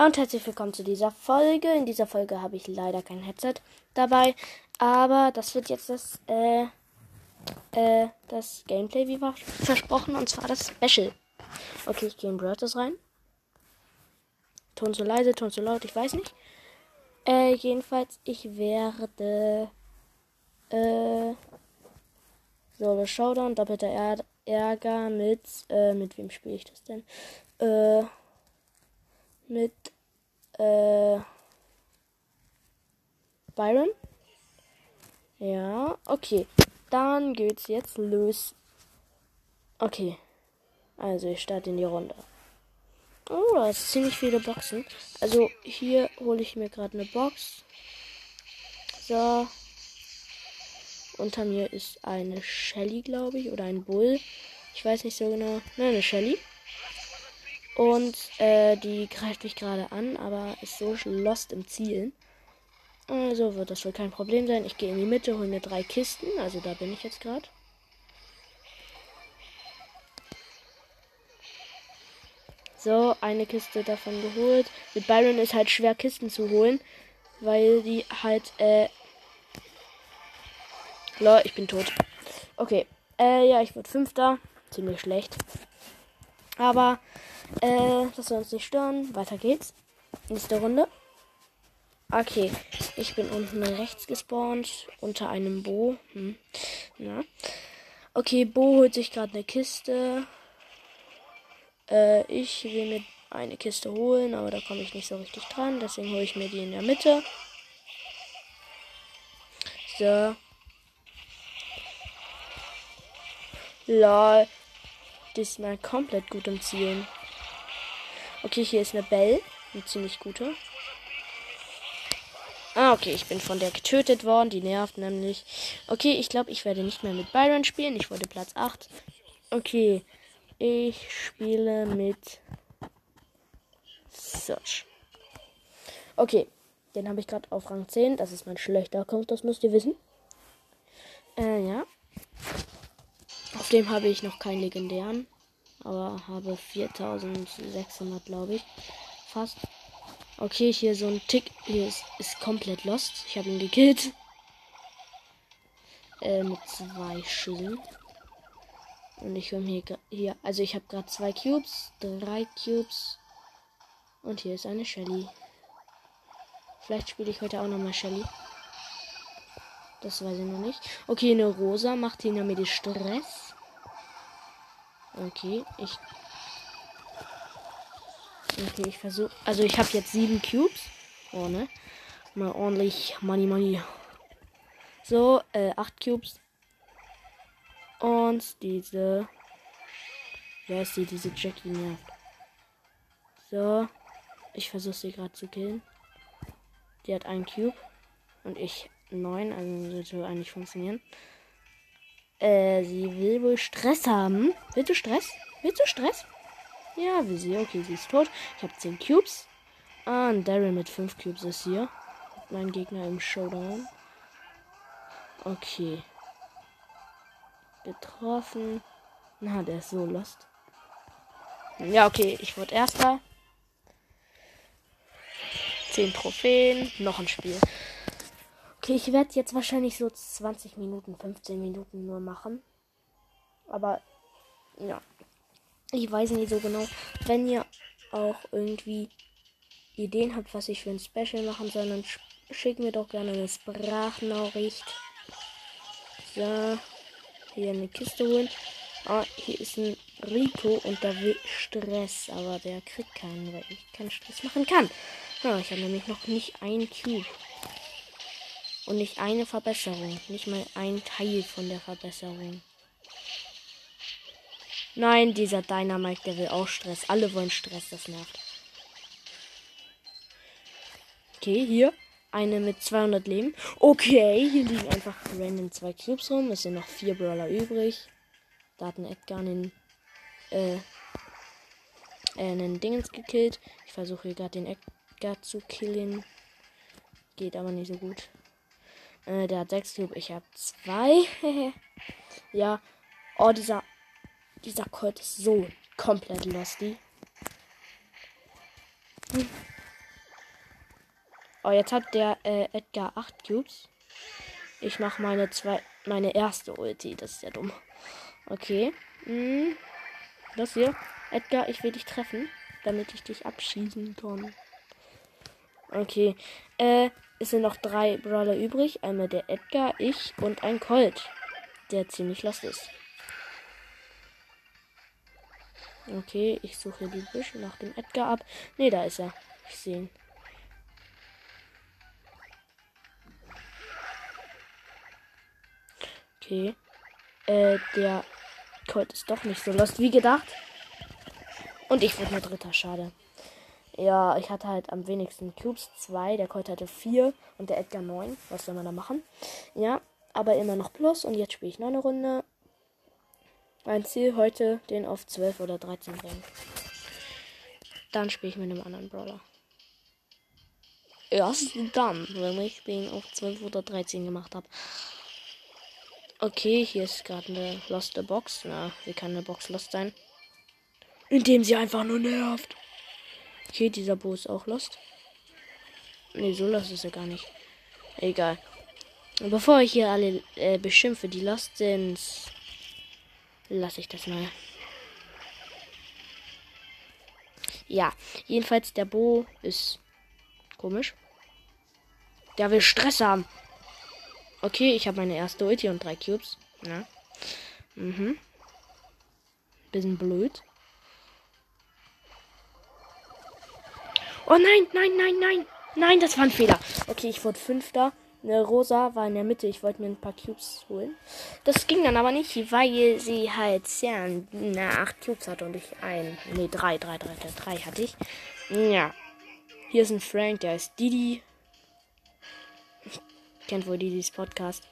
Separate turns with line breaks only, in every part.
Ja, und herzlich willkommen zu dieser Folge. In dieser Folge habe ich leider kein Headset dabei, aber das wird jetzt das, äh, äh, das Gameplay, wie war versprochen, und zwar das Special. Okay, ich gehe in Brothers rein. Ton zu leise, Ton zu laut, ich weiß nicht. Äh, jedenfalls, ich werde, äh, Solo Showdown, doppelter Ärger mit, äh, mit wem spiele ich das denn? Äh, mit äh, Byron. Ja, okay. Dann geht's jetzt los. Okay. Also ich starte in die Runde. Oh, da ist ziemlich viele Boxen. Also hier hole ich mir gerade eine Box. So. Unter mir ist eine Shelly, glaube ich, oder ein Bull. Ich weiß nicht so genau. Nein, eine Shelly. Und äh, die greift mich gerade an, aber ist so lost im Zielen. Also wird das wohl kein Problem sein. Ich gehe in die Mitte, hole mir drei Kisten. Also da bin ich jetzt gerade. So, eine Kiste davon geholt. Mit Byron ist halt schwer Kisten zu holen, weil die halt, äh. Lol, ich bin tot. Okay. Äh, ja, ich wurde Fünfter. Ziemlich schlecht. Aber äh, das soll uns nicht stören. Weiter geht's. Nächste Runde. Okay, ich bin unten rechts gespawnt, unter einem Bo. Hm. Ja. Okay, Bo holt sich gerade eine Kiste. Äh, ich will mir eine Kiste holen, aber da komme ich nicht so richtig dran. Deswegen hole ich mir die in der Mitte. So. Lol. Diesmal komplett gut im Zielen. Okay, hier ist eine Bell. Eine ziemlich gute. Ah, okay, ich bin von der getötet worden. Die nervt nämlich. Okay, ich glaube, ich werde nicht mehr mit Byron spielen. Ich wurde Platz 8. Okay, ich spiele mit Search. Okay, den habe ich gerade auf Rang 10. Das ist mein schlechter Account, das müsst ihr wissen. Äh, ja. Auf dem habe ich noch keinen legendären aber habe 4600, glaube ich. Fast. Okay, hier so ein Tick. Hier ist, ist komplett lost. Ich habe ihn gekillt. Äh, mit zwei Schüssen. Und ich will hier, hier also ich habe gerade zwei Cubes, drei Cubes. Und hier ist eine Shelly. Vielleicht spiele ich heute auch nochmal Shelly. Das weiß ich noch nicht. Okay, eine Rosa macht mir die Stress. Okay, ich. Okay, ich versuche. Also ich habe jetzt sieben Cubes. Oh, ne? Mal ordentlich Money Money. So, äh, acht Cubes. Und diese. Wer ist die? Diese Jackie nervt. So. Ich versuche sie gerade zu killen. Die hat einen Cube. Und ich neun. Also sollte eigentlich funktionieren. Äh, sie will wohl Stress haben. Willst du Stress? Willst du Stress? Ja, will sie. Okay, sie ist tot. Ich habe 10 Cubes. Ah, ein Daryl mit 5 Cubes ist hier. Mein Gegner im Showdown. Okay. Getroffen. Na, der ist so lost. Ja, okay, ich wurde erster. 10 Trophäen. Noch ein Spiel. Okay, ich werde jetzt wahrscheinlich so 20 Minuten, 15 Minuten nur machen. Aber ja, ich weiß nicht so genau. Wenn ihr auch irgendwie Ideen habt, was ich für ein Special machen soll, dann schickt mir doch gerne eine Sprachnachricht. So, hier eine Kiste holen. Ah, hier ist ein Rico und da will Stress, aber der kriegt keinen, weil ich keinen Stress machen kann. Ja, ich habe nämlich noch nicht einen Cube. Und nicht eine Verbesserung. Nicht mal ein Teil von der Verbesserung. Nein, dieser Dynamite, der will auch Stress. Alle wollen Stress, das nervt. Okay, hier. Eine mit 200 Leben. Okay, hier liegen einfach random zwei Cubes rum. Es sind noch vier Brawler übrig. Da hat ein Edgar einen, äh, äh, einen Dingens gekillt. Ich versuche hier gerade den Edgar zu killen. Geht aber nicht so gut. Äh, der hat 6 Cube, ich habe 2. ja. Oh, dieser. Dieser Colt ist so komplett lusty. Oh, jetzt hat der äh, Edgar 8 Cubes. Ich mache meine zwei, meine erste Ulti. Das ist ja dumm. Okay. Hm. Das hier. Edgar, ich will dich treffen, damit ich dich abschießen kann. Okay. Äh, es sind noch drei Brawler übrig. Einmal der Edgar, ich und ein Colt, der ziemlich lost ist. Okay, ich suche die Büsche nach dem Edgar ab. Ne, da ist er. Ich sehe ihn. Okay. Äh, der Colt ist doch nicht so lost wie gedacht. Und ich wurde nur Dritter, schade. Ja, ich hatte halt am wenigsten Cubes. Zwei, der Colt hatte vier und der Edgar neun. Was soll man da machen? Ja, aber immer noch Plus. Und jetzt spiele ich noch eine Runde. Mein Ziel heute, den auf 12 oder 13 bringen. Dann spiele ich mit einem anderen Brawler. Erst dann, wenn ich den auf 12 oder 13 gemacht habe. Okay, hier ist gerade eine loste Box. Na, wie kann eine Box lost sein? Indem sie einfach nur nervt. Okay, dieser Bo ist auch lost. Ne, so lost ist er gar nicht. Egal. Bevor ich hier alle äh, beschimpfe, die lost sind, lasse ich das mal. Ja, jedenfalls der Bo ist komisch. Der will Stress haben. Okay, ich habe meine erste Ulti und drei Cubes. Ja. Mhm. Bisschen blöd. Oh nein, nein, nein, nein. Nein, das war ein Fehler. Okay, ich wurde Fünfter. Eine Rosa war in der Mitte. Ich wollte mir ein paar Cubes holen. Das ging dann aber nicht, weil sie halt sehr na, acht Cubes hatte und ich ein. Nee, drei, drei, drei, drei, drei hatte ich. Ja. Hier ist ein Frank, der ist Didi. Kennt wohl Didis Podcast.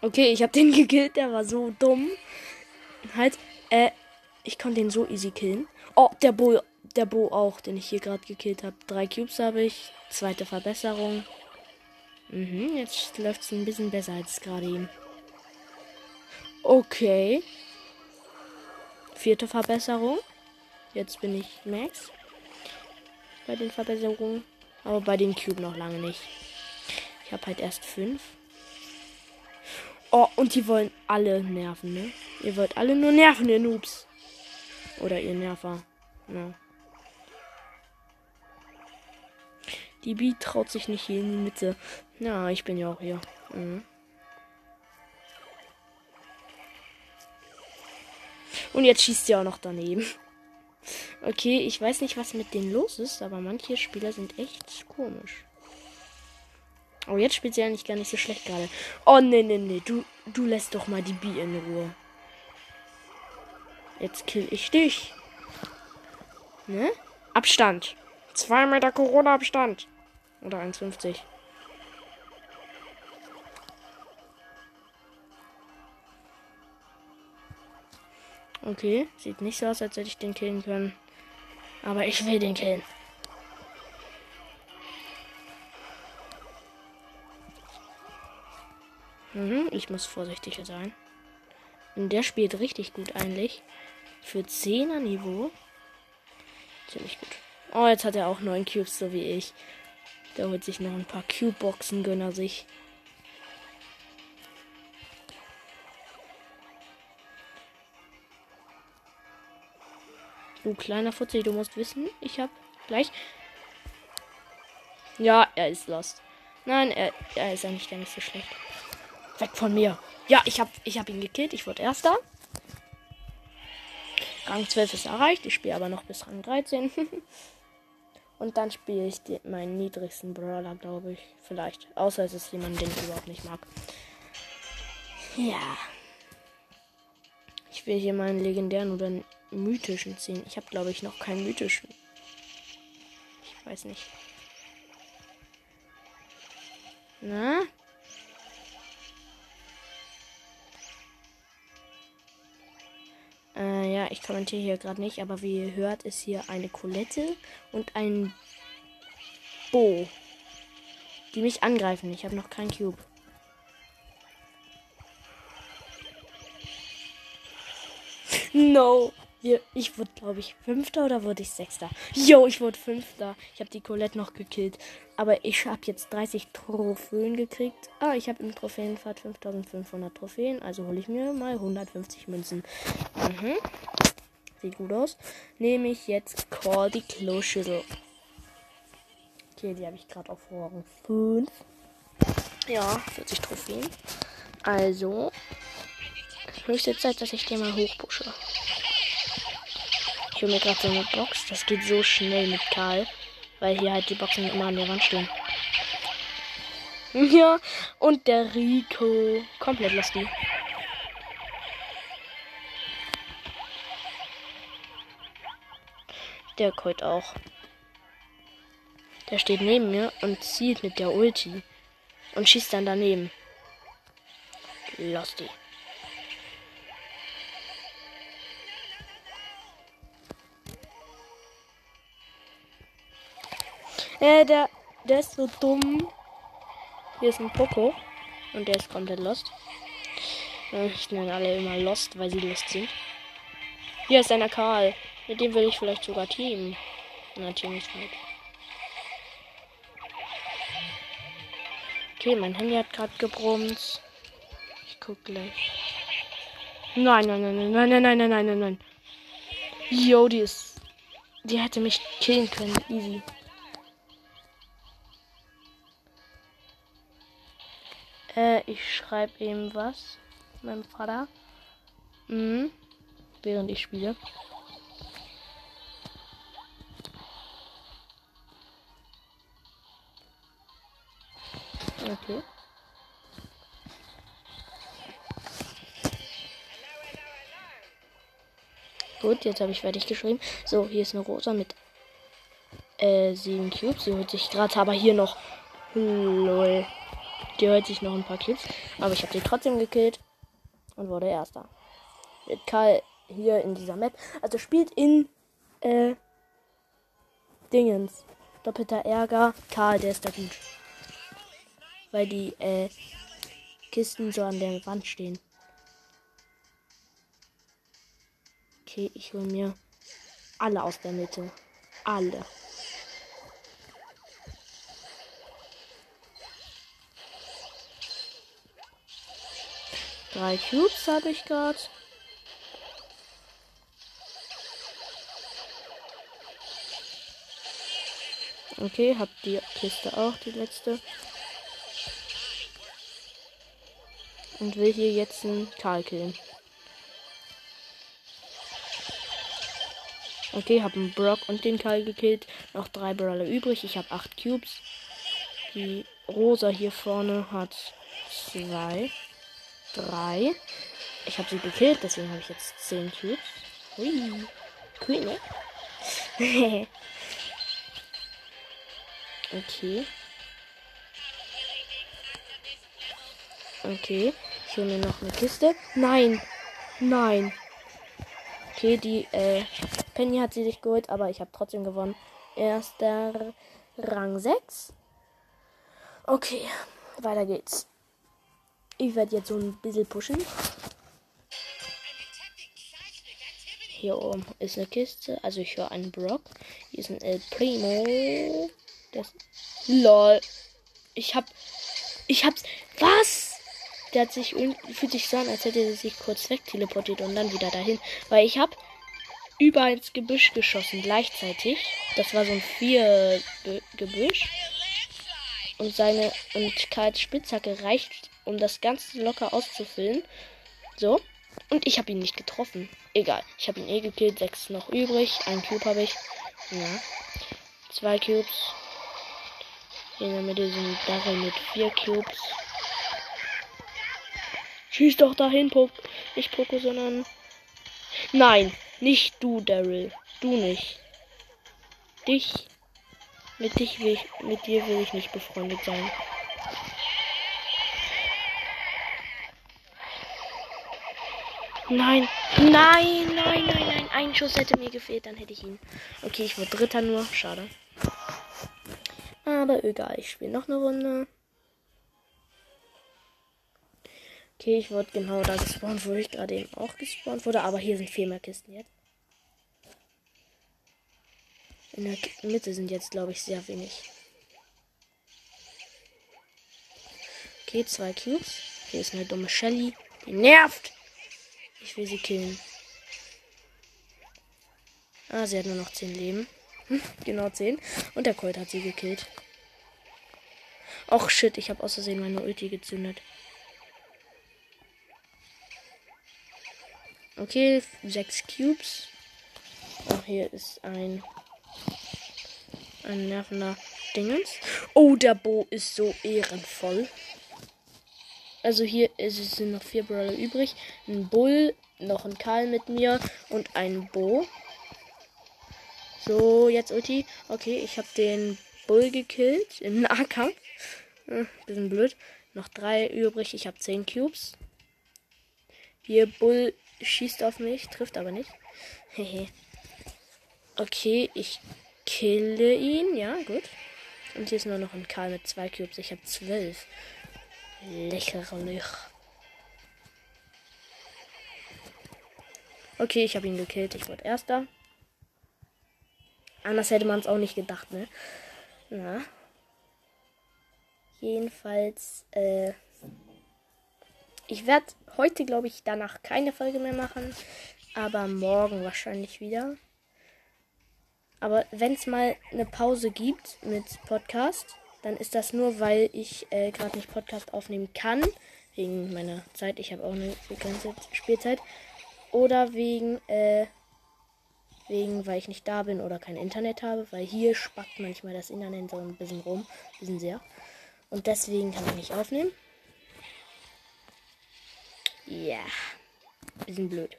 Okay, ich habe den gekillt, der war so dumm. Halt, äh, ich konnte den so easy killen. Oh, der Bo, der Bo auch, den ich hier gerade gekillt habe. Drei Cubes habe ich. Zweite Verbesserung. Mhm, jetzt läuft es ein bisschen besser als gerade eben. Okay. Vierte Verbesserung. Jetzt bin ich Max. Bei den Verbesserungen. Aber bei den Cube noch lange nicht. Ich habe halt erst fünf. Oh, und die wollen alle nerven, ne? Ihr wollt alle nur nerven, ihr Noobs. Oder ihr Nerver. Ja. Die B traut sich nicht hier in die Mitte. Ja, ich bin ja auch hier. Mhm. Und jetzt schießt sie auch noch daneben. Okay, ich weiß nicht, was mit denen los ist, aber manche Spieler sind echt komisch. Oh, jetzt spielt sie eigentlich gar nicht so schlecht gerade. Oh, nee, nee, nee. Du, du lässt doch mal die B in Ruhe. Jetzt kill ich dich. Ne? Abstand. 2 Meter Corona-Abstand. Oder 1,50. Okay, sieht nicht so aus, als hätte ich den killen können. Aber ich will den killen. Mhm, ich muss vorsichtiger sein. Und der spielt richtig gut eigentlich. Für 10er Niveau. Ziemlich gut. Oh, jetzt hat er auch 9 Cubes, so wie ich. Der holt sich noch ein paar Cube-Boxen, gönner sich. Du kleiner Futzi, du musst wissen, ich hab gleich. Ja, er ist lost. Nein, er, er ist eigentlich gar nicht so schlecht. Weg von mir. Ja, ich hab, ich hab ihn gekillt. Ich wurde erster. Rang 12 ist erreicht. Ich spiele aber noch bis Rang 13. Und dann spiele ich die, meinen niedrigsten Brawler, glaube ich. Vielleicht. Außer es ist jemand, den ich überhaupt nicht mag. Ja. Ich will hier meinen legendären oder mythischen ziehen. Ich habe, glaube ich, noch keinen mythischen. Ich weiß nicht. Na? Äh, ja, ich kommentiere hier gerade nicht, aber wie ihr hört, ist hier eine Colette und ein Bo, die mich angreifen. Ich habe noch keinen Cube. No. Wir, ich wurde, glaube ich, Fünfter oder wurde ich Sechster? Yo, ich wurde Fünfter. Ich habe die Colette noch gekillt. Aber ich habe jetzt 30 Trophäen gekriegt. Ah, ich habe im Trophäenfahrt 5500 Trophäen. Also hole ich mir mal 150 Münzen. Mhm. Sieht gut aus. Nehme ich jetzt Call die Kloschüssel. Okay, die habe ich gerade auf Rang 5. Ja, 40 Trophäen. Also, höchste Zeit, dass ich den mal hochpushe. Ich hole mir gerade so eine Box. Das geht so schnell mit Karl. Weil hier halt die Boxen immer an der Wand stehen. Ja, und der Rico. Komplett lustig. Der Colt auch. Der steht neben mir und zielt mit der Ulti. Und schießt dann daneben. Lustig. Äh, der, der ist so dumm. Hier ist ein Poco. Und der ist komplett lost. Ich nenne alle immer lost, weil sie lost sind. Hier ist einer Karl. Mit dem will ich vielleicht sogar teamen. Na, team ist mit. Okay, mein Handy hat gerade gebrummt. Ich guck gleich. Nein, nein, nein, nein, nein, nein, nein, nein, nein, nein. Jo, die ist. Die hätte mich killen können. Easy. Äh, ich schreibe ihm was. Meinem Vater. Mhm. Während ich spiele. Okay. Gut, jetzt habe ich fertig geschrieben. So, hier ist eine rosa mit äh, sieben Cubes. Sie holt sich gerade aber hier noch. Lol. Die holt sich noch ein paar Cubes. Aber ich habe sie trotzdem gekillt und wurde erster. Mit Karl hier in dieser Map. Also spielt in äh, Dingens. Doppelter Ärger. Karl, der ist da gut weil die äh, Kisten so an der Wand stehen. Okay, ich hole mir alle aus der Mitte. Alle. Drei Cubes habe ich gerade. Okay, hab die Kiste auch, die letzte. und will hier jetzt einen Karl killen. Okay, habe einen Brock und den Karl gekillt. Noch drei Brawler übrig. Ich habe acht Cubes. Die Rosa hier vorne hat zwei, drei. Ich habe sie gekillt, deswegen habe ich jetzt zehn Cubes. Hui. Cool, ne? okay. Okay. Ich hole mir noch eine Kiste. Nein. Nein. Okay, die äh, Penny hat sie sich geholt, aber ich habe trotzdem gewonnen. Erster Rang 6. Okay, weiter geht's. Ich werde jetzt so ein bisschen pushen. Hier oben ist eine Kiste. Also ich höre einen Brock. Hier ist ein El Primo. Das. LOL. Ich hab. Ich hab's. Was? der hat sich fühlt sich so an, als hätte er sich kurz weg teleportiert und dann wieder dahin. Weil ich habe über ins Gebüsch geschossen gleichzeitig. Das war so ein vier Gebüsch. Und seine und Karls Spitzhacke reicht, um das Ganze locker auszufüllen. So. Und ich habe ihn nicht getroffen. Egal. Ich habe ihn eh gekillt. Sechs noch übrig. Ein Cube habe ich. Ja. Zwei Cubes. Hier in der Mitte sind Darrell mit vier Cubes. Schieß doch dahin, Pok nicht Poco, sondern. Nein, nicht du, Daryl. Du nicht. Dich. Mit dich will ich, mit dir will ich nicht befreundet sein. Nein, nein, nein, nein, nein. Ein Schuss hätte mir gefehlt, dann hätte ich ihn. Okay, ich wurde Dritter nur. Schade. Aber egal, ich spiele noch eine Runde. Okay, ich wurde genau da gespawnt, wo ich gerade eben auch gespawnt wurde. Aber hier sind viel mehr Kisten jetzt. In der Mitte sind jetzt, glaube ich, sehr wenig. Okay, zwei Cubes. Hier ist eine dumme Shelly. Die nervt. Ich will sie killen. Ah, sie hat nur noch 10 Leben. Hm, genau 10. Und der Colt hat sie gekillt. Och shit, ich habe aus Versehen meine Ulti gezündet. Okay, 6 Cubes. Ach, hier ist ein ein nervender Dingens. Oh, der Bo ist so ehrenvoll. Also hier ist, sind noch vier Brawler übrig. Ein Bull, noch ein Karl mit mir und ein Bo. So, jetzt Ulti. Okay, ich habe den Bull gekillt im Nahkampf. Hm, bisschen blöd. Noch drei übrig. Ich habe zehn Cubes. Hier Bull schießt auf mich, trifft aber nicht. Hehe. okay, ich kille ihn. Ja, gut. Und hier ist nur noch ein Karl mit zwei Cubes. Ich habe zwölf. Lächerlich. Okay, ich habe ihn gekillt. Ich wurde erster. Anders hätte man es auch nicht gedacht, ne? Na. Jedenfalls, äh. Ich werde heute, glaube ich, danach keine Folge mehr machen. Aber morgen wahrscheinlich wieder. Aber wenn es mal eine Pause gibt mit Podcast, dann ist das nur, weil ich äh, gerade nicht Podcast aufnehmen kann. Wegen meiner Zeit. Ich habe auch eine begrenzte Spielzeit. Oder wegen, äh, wegen, weil ich nicht da bin oder kein Internet habe. Weil hier spackt manchmal das Internet so ein bisschen rum. Ein bisschen sehr. Und deswegen kann ich nicht aufnehmen. Ja. Yeah. Bisschen blöd.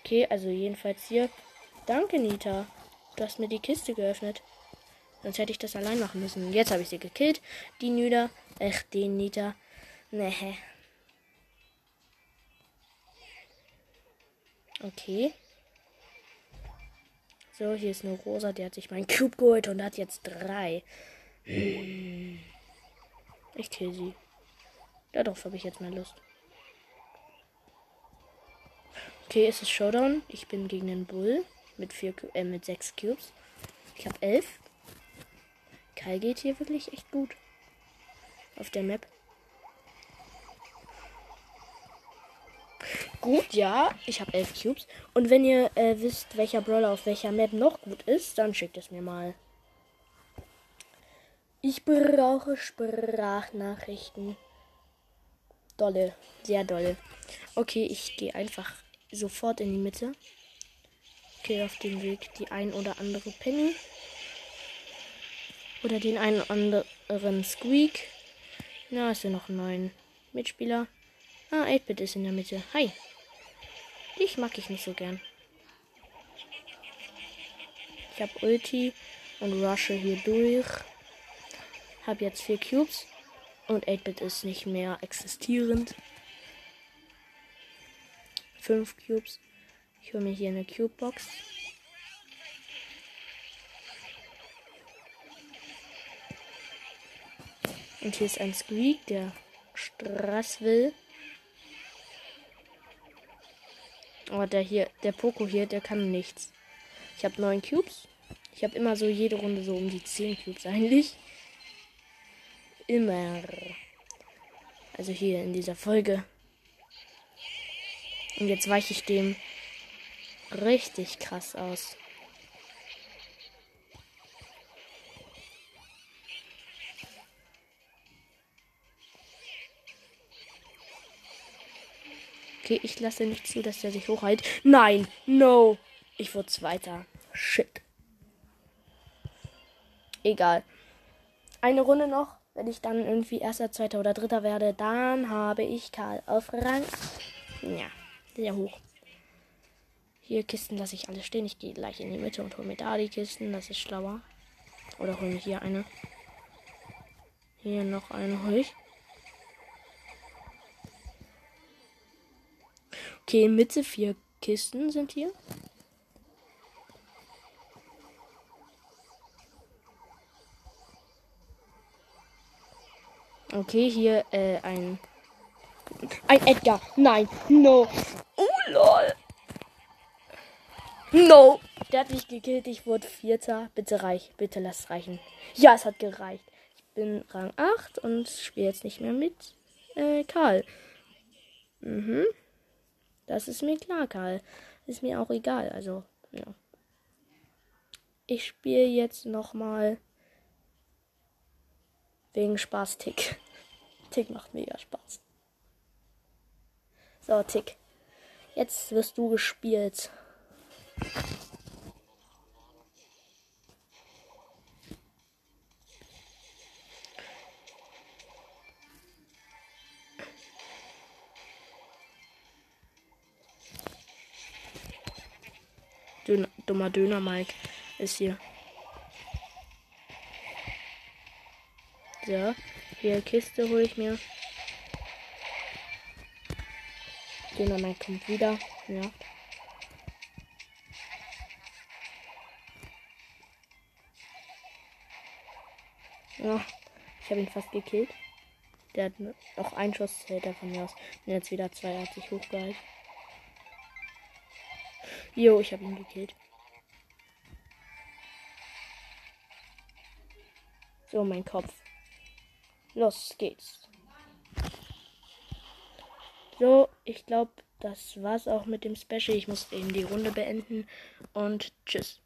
Okay, also jedenfalls hier Danke, Nita. Du hast mir die Kiste geöffnet. Sonst hätte ich das allein machen müssen. Jetzt habe ich sie gekillt. Die Nüder. Echt, den Nita. Nee. Okay. So, hier ist eine Rosa, die hat sich meinen Cube geholt und hat jetzt drei. Hm. Ich kill sie. Darauf habe ich jetzt mal Lust. Okay, es ist Showdown. Ich bin gegen den Bull mit, vier, äh, mit sechs Cubes. Ich habe elf. Kai geht hier wirklich echt gut. Auf der Map. Gut, ja. Ich habe elf Cubes. Und wenn ihr äh, wisst, welcher Brawler auf welcher Map noch gut ist, dann schickt es mir mal. Ich brauche Sprachnachrichten. Dolle. Sehr dolle. Okay, ich gehe einfach sofort in die Mitte gehe auf dem Weg die ein oder andere Penny. Oder den einen oder anderen Squeak. Na, ist ja noch ein neuer Mitspieler. Ah, 8-Bit ist in der Mitte. Hi. Dich mag ich nicht so gern. Ich habe Ulti und rushe hier durch. Hab jetzt vier Cubes. Und 8-Bit ist nicht mehr existierend. Fünf Cubes. Ich hole mir hier eine Cube-Box. Und hier ist ein Squeak, der Strass will. Aber der hier, der Poco hier, der kann nichts. Ich habe neun Cubes. Ich habe immer so jede Runde so um die zehn Cubes eigentlich. Immer. Also hier in dieser Folge. Und jetzt weiche ich dem richtig krass aus. Okay, ich lasse nicht zu, dass er sich hochhält. Nein, no. Ich wurde Zweiter. Shit. Egal. Eine Runde noch. Wenn ich dann irgendwie Erster, Zweiter oder Dritter werde, dann habe ich Karl auf Rang. Ja, sehr hoch. Hier Kisten lasse ich alle stehen. Ich gehe gleich in die Mitte und hole mir da die Kisten. Das ist schlauer. Oder hole mir hier eine. Hier noch eine hole ich. Okay, Mitte vier Kisten sind hier. Okay, hier äh, ein Ein Edgar. Nein. No. Oh, lol. No. Der hat mich gekillt. Ich wurde Vierter. Bitte reich. Bitte lass reichen. Ja, es hat gereicht. Ich bin Rang 8 und spiele jetzt nicht mehr mit äh, Karl. Mhm. Das ist mir klar, Karl. Ist mir auch egal. Also, ja. Ich spiele jetzt nochmal wegen Spaß Tick. Tick macht mega Spaß. So, Tick. Jetzt wirst du gespielt. Döner, dummer Döner Mike ist hier. So, hier Kiste hole ich mir. Döner Mike kommt wieder. Ja. Ja, ich habe ihn fast gekillt. Der hat noch einen Schuss hält er von mir aus. Und jetzt wieder zwei hat sich hochgehalten. Jo, ich habe ihn gekillt. So, mein Kopf. Los geht's. So, ich glaube, das war's auch mit dem Special. Ich muss eben die Runde beenden und tschüss.